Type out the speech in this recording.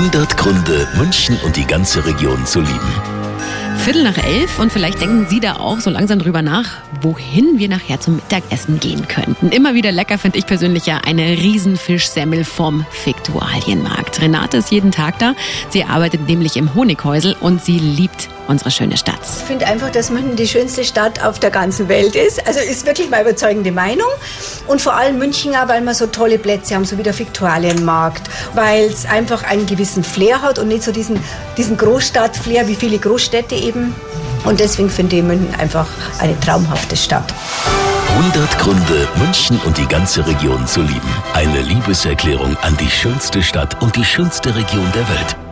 100 Gründe, München und die ganze Region zu lieben. Viertel nach elf und vielleicht denken Sie da auch so langsam drüber nach, wohin wir nachher zum Mittagessen gehen könnten. Immer wieder lecker finde ich persönlich ja eine Riesenfischsemmel vom Fiktualienmarkt. Renate ist jeden Tag da. Sie arbeitet nämlich im Honighäusel und sie liebt unsere schöne Stadt. Ich finde einfach, dass München die schönste Stadt auf der ganzen Welt ist. Also ist wirklich meine überzeugende Meinung. Und vor allem München weil wir so tolle Plätze haben, so wie der Viktualienmarkt, weil es einfach einen gewissen Flair hat und nicht so diesen, diesen Großstadt-Flair wie viele Großstädte eben. Und deswegen finde ich München einfach eine traumhafte Stadt. 100 Gründe, München und die ganze Region zu lieben. Eine Liebeserklärung an die schönste Stadt und die schönste Region der Welt.